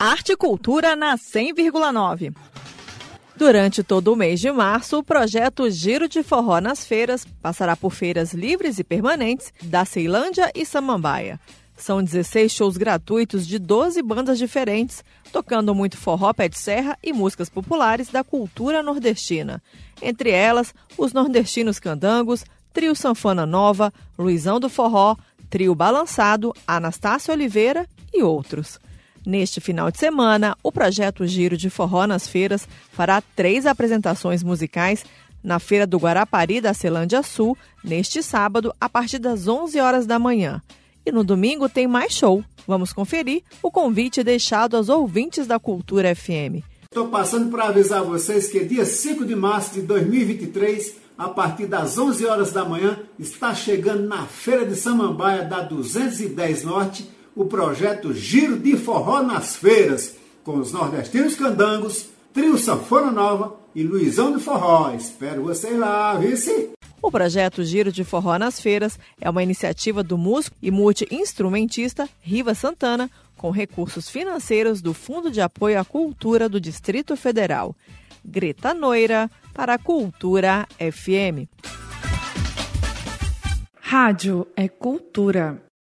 Arte e Cultura na 100,9. Durante todo o mês de março, o projeto Giro de Forró nas Feiras passará por feiras livres e permanentes da Ceilândia e Samambaia. São 16 shows gratuitos de 12 bandas diferentes, tocando muito forró pé de serra e músicas populares da cultura nordestina. Entre elas, os nordestinos candangos, Trio Sanfona Nova, Luizão do Forró, Trio Balançado, Anastácio Oliveira e outros. Neste final de semana, o projeto Giro de Forró nas Feiras fará três apresentações musicais na Feira do Guarapari da Celândia Sul, neste sábado, a partir das 11 horas da manhã. E no domingo tem mais show. Vamos conferir o convite deixado aos ouvintes da Cultura FM. Estou passando para avisar vocês que dia 5 de março de 2023, a partir das 11 horas da manhã, está chegando na Feira de Samambaia da 210 Norte o projeto Giro de Forró nas Feiras, com os nordestinos candangos, Trio Sanfona Nova e Luizão de Forró. Espero vocês lá, vice! O projeto Giro de Forró nas Feiras é uma iniciativa do músico e multi-instrumentista Riva Santana, com recursos financeiros do Fundo de Apoio à Cultura do Distrito Federal. Greta Noira, para a Cultura FM. Rádio é cultura.